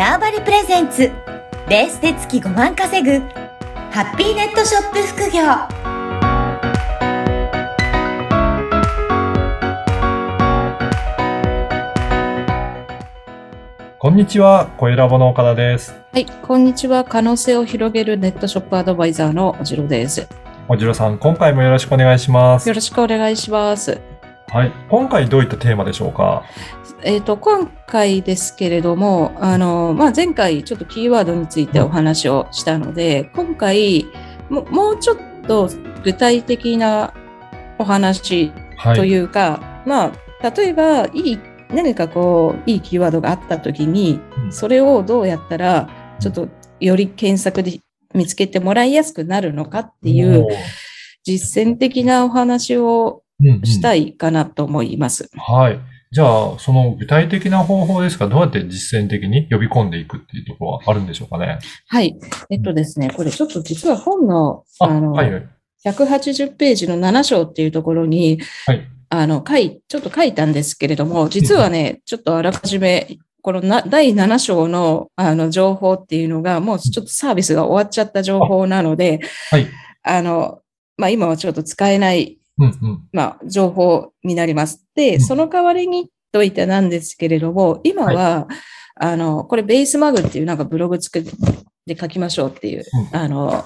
ターバリプレゼンツベースで月5万稼ぐハッピーネットショップ副業こんにちは、声ラボの岡田です。はい、こんにちは。可能性を広げるネットショップアドバイザーのおじろです。おじろさん、今回もよろしくお願いしますよ。ろしくお願いします。はい。今回どういったテーマでしょうか？えっ、と、今回ですけれども、あの、まあ、前回ちょっとキーワードについてお話をしたので、今回も、もうちょっと具体的なお話とはい。いうか、まあ、例えば、いい、何かこう、いいキーワードがあったときに、うんそれをどうやったら、ちょっとより検索で見つけてもらいやすくなるのかっていう、実践的なお話をしたい。いかなと思います。はい。じゃあ、その具体的な方法ですが、どうやって実践的に呼び込んでいくっていうところはあるんでしょうかね？はい。えっとですね、これちょっと実は本の、あ、あの、はいはい。180ページの7章っていうところに、はい。あの、書い、ちょっと書いたんですけれども、実はね、ちょっとあらかじめ、このな第7章のあの情報っていうのが、もうちょっとサービスが終わっちゃった情報なので、はい。あの、まあ今はちょっと使えないうんうん。まあ、情報になります。うで、んその代わりにといってなんですけれども、今は、あの、これ BASE Mag っていうなんかブログ作って書きましょうっていう、うあの、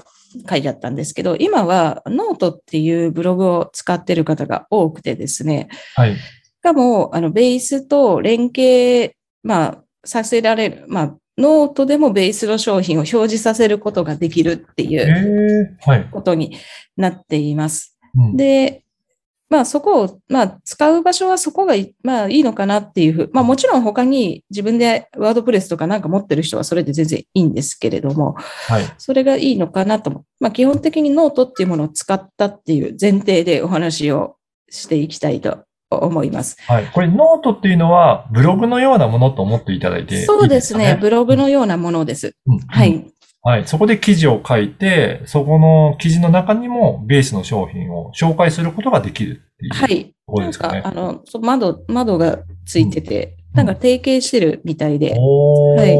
書いてあったんですけど、今はノートっていうブログを使ってる方が多くてですね、はい。しかも、あの、ベースと連携、まあ、させられる、まあ、ノートでもベースの商品を表示させることができるっていえう。ことになっています。うんで、まあそこを、まあ使う場所はそこがい、まあいいのかなっていうふう。まあもちろん他に自分で WordPress とかなんか持ってる人はそれで全然いいんですけれども、はい。それがいいのかなと。まあ基本的にノートっていうものを使ったっていう前提でお話をしていきたいと思います。はい。これ、ノートっていうのは、ブログのようなものと思っていただいてね、そうですね。ブログのようなものです。うんは。い。はい。そこで記事を書いて、そこの記事の中にもベースの商品を紹介することができるっていうとはい。ころなんか、ですかね。あの、そう窓、窓がついてて、うんなんか提携してるみたいで、おーはい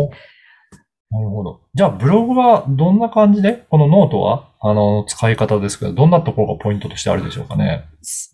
なるほど。じゃあ、ブログはどんな感じで、このノートは、あの、使い方ですけど、どんなところがポイントとしてあるでしょうかね？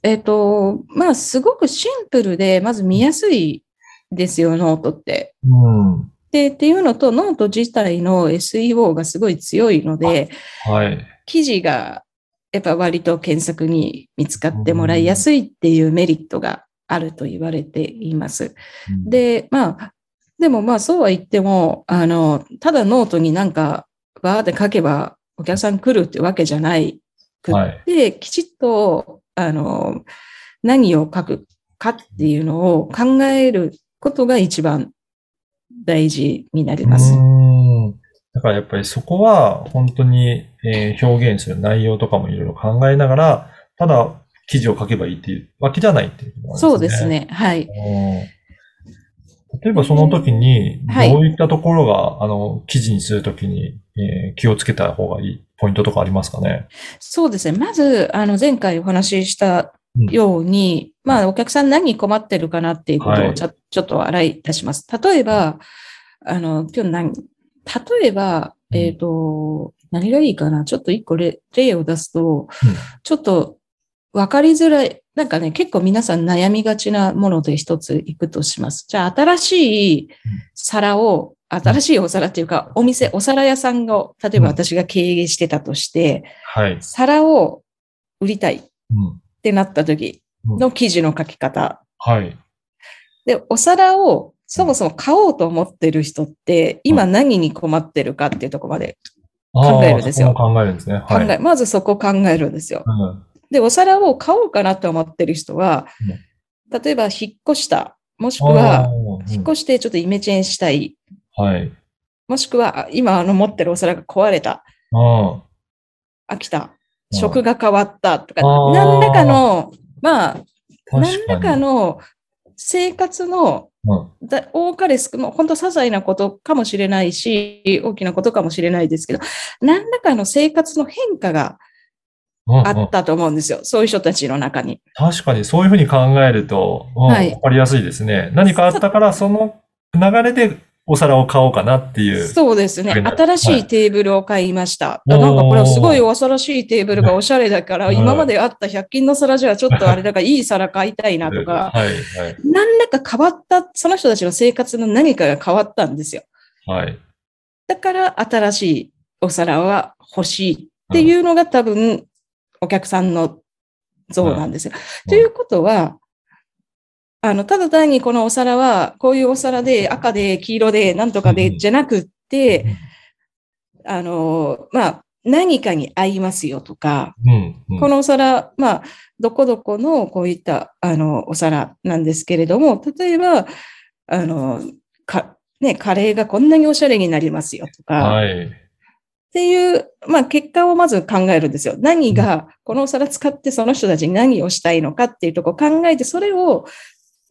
えっ、と、まあ、すごくシンプルで、まず見やすいですよ、ノートって。うん。で、っていうのと、ノート自体の SEO がすごい強いので、はい。記事がやっぱ割と検索に見つかってもらいやすいっていうメリットがあると言われています。うん、で、まあ、でもまあそうは言っても、あの、ただノートになんかバーって書けばお客さん来るってわけじゃないくって、はい。きちっと、あの、何を書くかっていうのを考えることが一番大事になります。うん。だからやっぱりそこは、本当に、えー表現する内容とかもいろいろ考えながら、ただ、記事を書けばいいっていうわけじゃないっていうことなんですね。そうです。ね。はい。うん例えばその時に、はいどういったところが、あの、記事にするときに、えー気をつけた方がいいポイントとかありますかね？そうですね。まず、あの、前回お話ししたように、まあ、お客さん何に困ってるかなっていうことはい。をちょ,、ちょっと洗い出します。例えば、あの、今日何、例えば、うん。えっ、と、何がいいかな？ちょっと一個例例を出すと、ちょっと分かりづらい、なんかね、結構皆さん悩みがちなもので一ついくとします。じゃあ、新しい皿を、新しいお皿っていうか、お店、お皿屋さんを、例えば私が経営してたとして、はい。皿を売りたい。っうん。てなった時の記事の書き方。はい。で、お皿をそもそも買おうと思ってる人って、今何に困ってるかっていうところまで考えるんですよ考えるんですね。考え、はい。まずそこを考えるんですよ。うんで、お皿を買おうかなと思ってる人は、例えば引っ越した、もしくあは、ー引っ越してちょっとイメチェンしたい、うんはい。もしくは、あ今あの持ってるお皿が壊れた、あ飽きた、うん食が変わったとか、何らかの、まあ、何らかの生活の多かれ少な、本当些細なことかもしれないし、大きなことかもしれないですけど、何らかの生活の変化がうんうんあったと思うんですよ。そういう人たちの中に。確かにそういうふうに考えると、うんはいわかりやすいですね。何かあったから、その流れでお皿を買おうかなっていう。そうですね。新しいテーブルを買いました。はいなんかこれはすごい新しいテーブルがおしゃれだから、はい今まであった100均の皿じゃちょっとあれだからいい皿買いたいなとか、はい、はい、何らか変わった、その人たちの生活の何かが変わったんですよ。はい。だから新しいお皿は欲しいっていうのが多分お客さんの像なんですよ。ということは、あの、ただ単にこのお皿は、こういうお皿で赤で黄色でなんとかでうんじゃなくって、あの、まあ、何かに合いますよとか、うん、うん。このお皿、まあ、どこどこのこういった、あの、お皿なんですけれども、例えば、あの、か、ね、カレーがこんなにおしゃれになりますよとか、はい。っていう、まあ、結果をまず考えるんですよ。何が、このお皿使ってその人たちに何をしたいのかっていうところを考えて、それを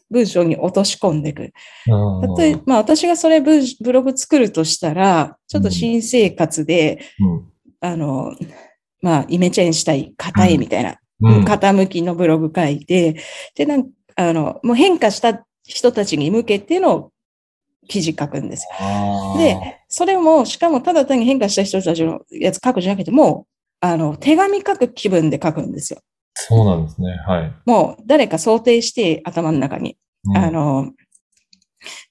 文章に落とし込んでいく。うん例えば、まあ、私がそれブブログ作るとしたら、ちょっと新生活で、あの、まあ、イメチェンしたい方へみたいな、うん。うん。傾きのブログ書いて、で、なんあの、もう変化した人たちに向けての記事書くんですよ。で、それも、しかもただ単に変化した人たちのやつ書くじゃなくて、もう、あの、手紙書く気分で書くんですよ。そうなんですね。はい。もう、誰か想定して頭の中に、うんあの、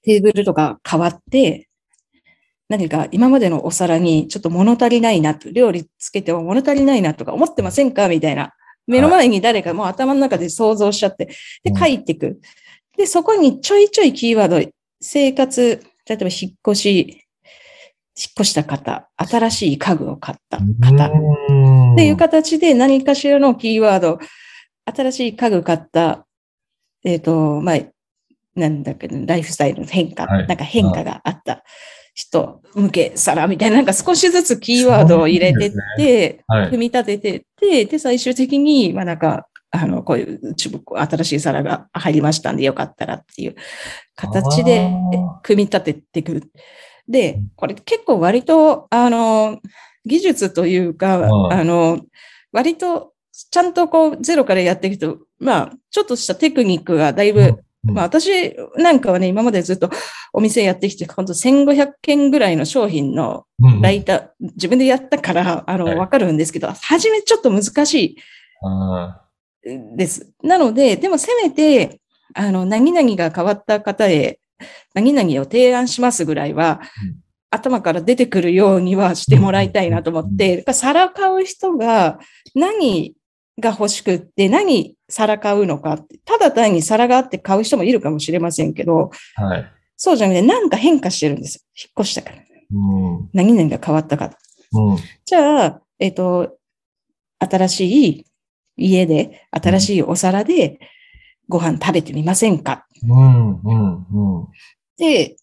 テーブルとか変わって、何か今までのお皿にちょっと物足りないなと、料理つけても物足りないなとか思ってませんか？みたいな。目の前に誰かもう頭の中で想像しちゃって、で、うん書いていく。で、そこにちょいちょいキーワード、生活、例えば引っ越し、引っ越した方、新しい家具を買った方、うんっていう形で何かしらのキーワード、新しい家具買った、えっ、と、まあ、なんだっけど、ライフスタイルの変化、はいなんか変化があった人向け皿みたいな、なんか少しずつキーワードを入れてって、はい。組み立ててって、で、最終的に、まあなんか、あの、こういう、新しい皿が入りましたんでよかったらっていう形で組み立てていく。でうん、これ結構割と、あの、技術というか、うん。あの、割と、ちゃんとこう、ゼロからやっていくと、まあ、ちょっとしたテクニックがだいぶ、うん。まあ私なんかはね、今までずっとお店やってきて、本当1500件ぐらいの商品のうんライター、自分でやったから、あの、はい。わかるんですけど、初めちょっと難しあいです。なので、でもせめて、あの、何々が変わった方へ、何々を提案しますぐらいは、うん頭から出てくるようにはしてもらいたいなと思って、皿買う人が何が欲しくって、何皿買うのかって、ただ単に皿があって買う人もいるかもしれませんけど、ーはい。そうじゃなくて、なんか変化してるんですよ。引っ越したから。うん。何々が変わったか。うん。じゃあ、えっ、と、新しい家で、新しいお皿でご飯食べてみませんか？うん。うん。うん。で、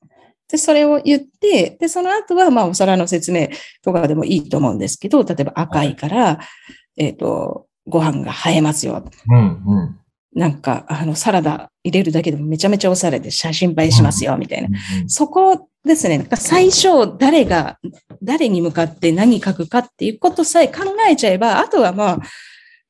で、それを言って、で、その後は、まあ、お皿の説明とかでもいいと思うんですけど、例えば赤いから、えっ、と、ご飯が映えますよ。うん。うん。なんか、あの、サラダ入れるだけでもめちゃめちゃおしゃれで写真映えしますよ、みたいな。そこですね。最初、誰が、誰に向かって何書くかっていうことさえ考えちゃえば、あとはまあ、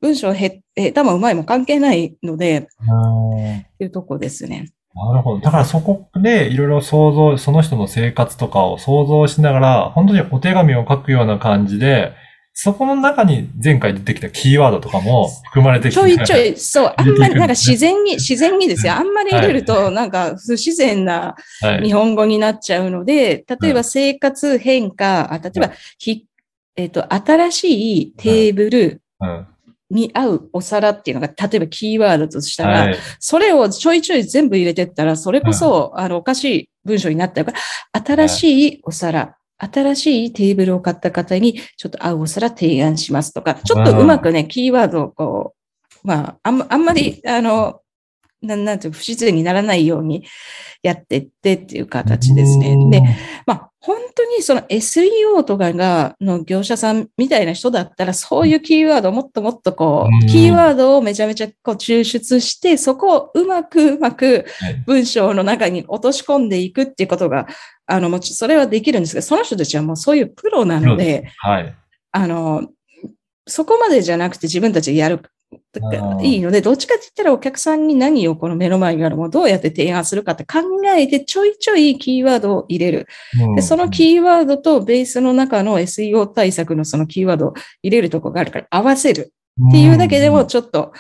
文章へ、下手もうまいも関係ないので、っうんていうとこですね。なるほど。だからそこでいろいろ想像、その人の生活とかを想像しながら、本当にお手紙を書くような感じで、そこの中に前回出てきたキーワードとかも含まれてきて。ちょいちょい、そう、あんまりなんか自然に、は自然にですよ。あんまり入れると、なんか不自然なはい。日本語になっちゃうので、例えば生活変化、あ例えば、ひ、えっ、と、新しいテーブルうん。に合うお皿っていうのが、例えばキーワードとしたら、はい。それをちょいちょい全部入れてったら、それこそ、あの、おかしい文章になったから、新しいお皿、新しいテーブルを買った方に、ちょっと合うお皿提案しますとか、ちょっとうまくね、キーワードをこう、まあ、あんまあんまり、あの、なんなんていうか不自然にならないようにやってってっていう形ですね。で、まあ、本当にその SEO とかが、の業者さんみたいな人だったら、そういうキーワードをもっともっとこうキーワードをめちゃめちゃこう抽出して、そこをうまくうまくはい。文章の中に落とし込んでいくっていうことが、あの、もちそれはできるんですけど、その人たちはもうそういうプロなので、はい。あの、そこまでじゃなくて自分たちでやるいいので、どっちかって言ったらお客さんに何をこの目の前にあるものをどうやって提案するかって考えてちょいちょいキーワードを入れる。で、そのキーワードとベースの中の SEO 対策のそのキーワードを入れるとこがあるから合わせるっていうだけでもちょっと、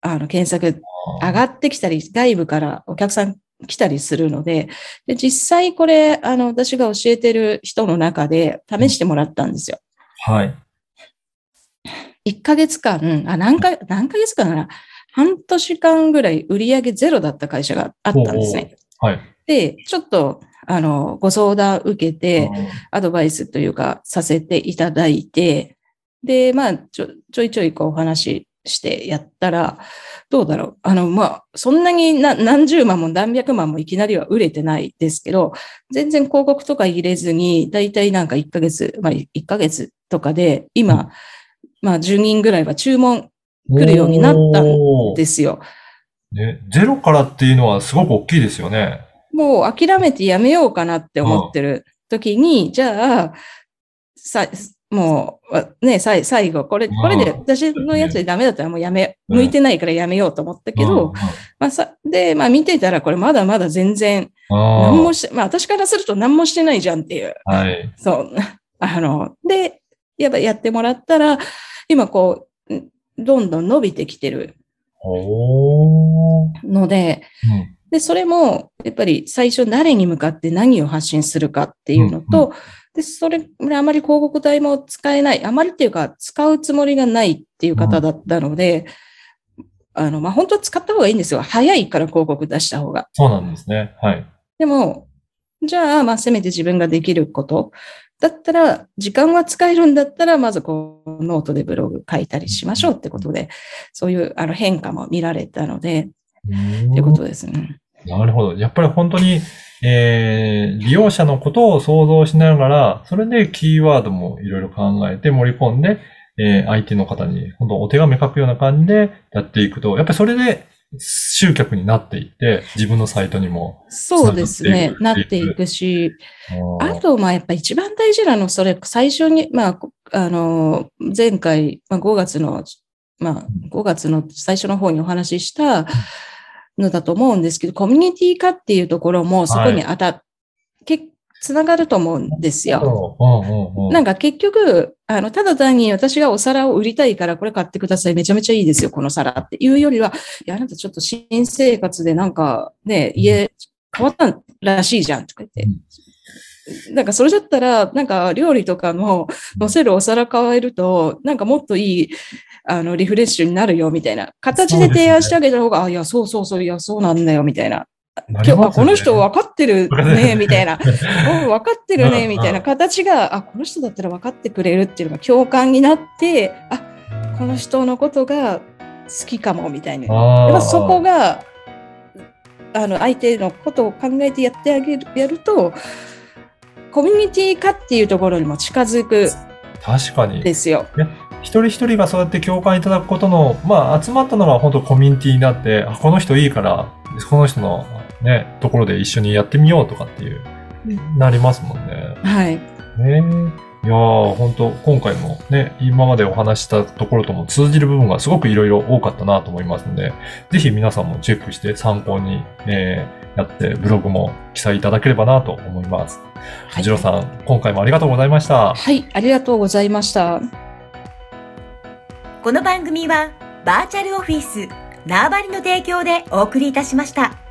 あの、検索上がってきたり、外部からお客さん来たりするので、で実際これ、あの、私が教えてる人の中で試してもらったんですよ。はい。1ヶ月間、あ、何ヶ、何ヶ月間かな？半年間ぐらい売上ゼロだった会社があったんですね。はい。で、ちょっと、あの、ご相談受けて、アドバイスというか、させていただいて、で、まあ、ちょ、ちょいちょいこうお話してやったら、どうだろう？あの、まあ、そんなに何十万も何百万もいきなりは売れてないですけど、全然広告とか入れずに、だいたいなんか1ヶ月、まあ1ヶ月とかで、今、まあ10人ぐらいは注文来るようになったんですよ。ね、ゼロからっていうのはすごく大きいですよね。もう諦めてやめようかなって思ってる時に、うん、じゃあ、さ、もう、ね、最最後、これ、これで私のやつでダメだったらもうやめ、向いてないからやめようと思ったけど、まあさ、で、まあ見てたらこれまだまだ全然、何もして、まあ私からすると何もしてないじゃんっていう。はい。そう。あの、で、やっぱやってもらったら、今こう、どんどん伸びてきてる。ので、うんで、それも、やっぱり最初誰に向かって何を発信するかっていうのと、うんうん、で、それ、あまり広告代も使えない、あまりっていうか、使うつもりがないっていう方だったので、うん、あの、まあ、本当は使った方がいいんですよ。早いから広告出した方が。そうなんですね。はい。でも、じゃあ、まあ、せめて自分ができること。だったら、時間は使えるんだったら、まずこう、ノートでブログ書いたりしましょうってことで、そういうあの変化も見られたので、ってことですね。なるほど。やっぱり本当に、えー、利用者のことを想像しながら、それでキーワードもいろいろ考えて盛り込んで、えー、相手の方に本当お手紙書くような感じでやっていくと、やっぱりそれで集客になっていって、自分のサイトにもそうですね。なっていくし、あと、まあ、やっぱ一番大事なの、それ、最初に、まあ、あの、前回、まあ、5月の、まあ、5月の最初の方にお話しした、のだと思うんですけど、コミュニティ化っていうところもそこに当たっ、はい、つながると思うんですよ。なんか結局、あの、ただ単に私がお皿を売りたいからこれ買ってください。めちゃめちゃいいですよ、この皿っていうよりは、いや、あなたちょっと新生活でなんかね、家変わったらしいじゃんとか言って。なんかそれだったら、なんか料理とかの乗せるお皿変えると、なんかもっといいあの、リフレッシュになるよ、みたいな形で提案してあげた方が、ね、あ、いや、そうそうそう、いや、そうなんだよ、みたいな。今日はこの人分かってるね、みたいな。分かってるね、みたいな形が、あ、この人だったら分かってくれるっていうのが共感になって、あ、この人のことが好きかも、みたいな。やっぱそこが、あの、相手のことを考えてやってあげる、やると、コミュニティ化っていうところにも近づく。確かに。ですよ。一人一人がそうやって共感いただくことの、まあ、集まったのが本当コミュニティになって、あ、この人いいから、この人のね、ところで一緒にやってみようとかっていう、なりますもんね。はい。ねいやー、本当今回もね、今までお話したところとも通じる部分がすごくいろいろ多かったなと思いますので、ぜひ皆さんもチェックして参考に、えー、やってブログも記載いただければなと思います。はじろさん、今回もありがとうございました。はい、ありがとうございました。この番組はバーチャルオフィス縄張りの提供でお送りいたしました。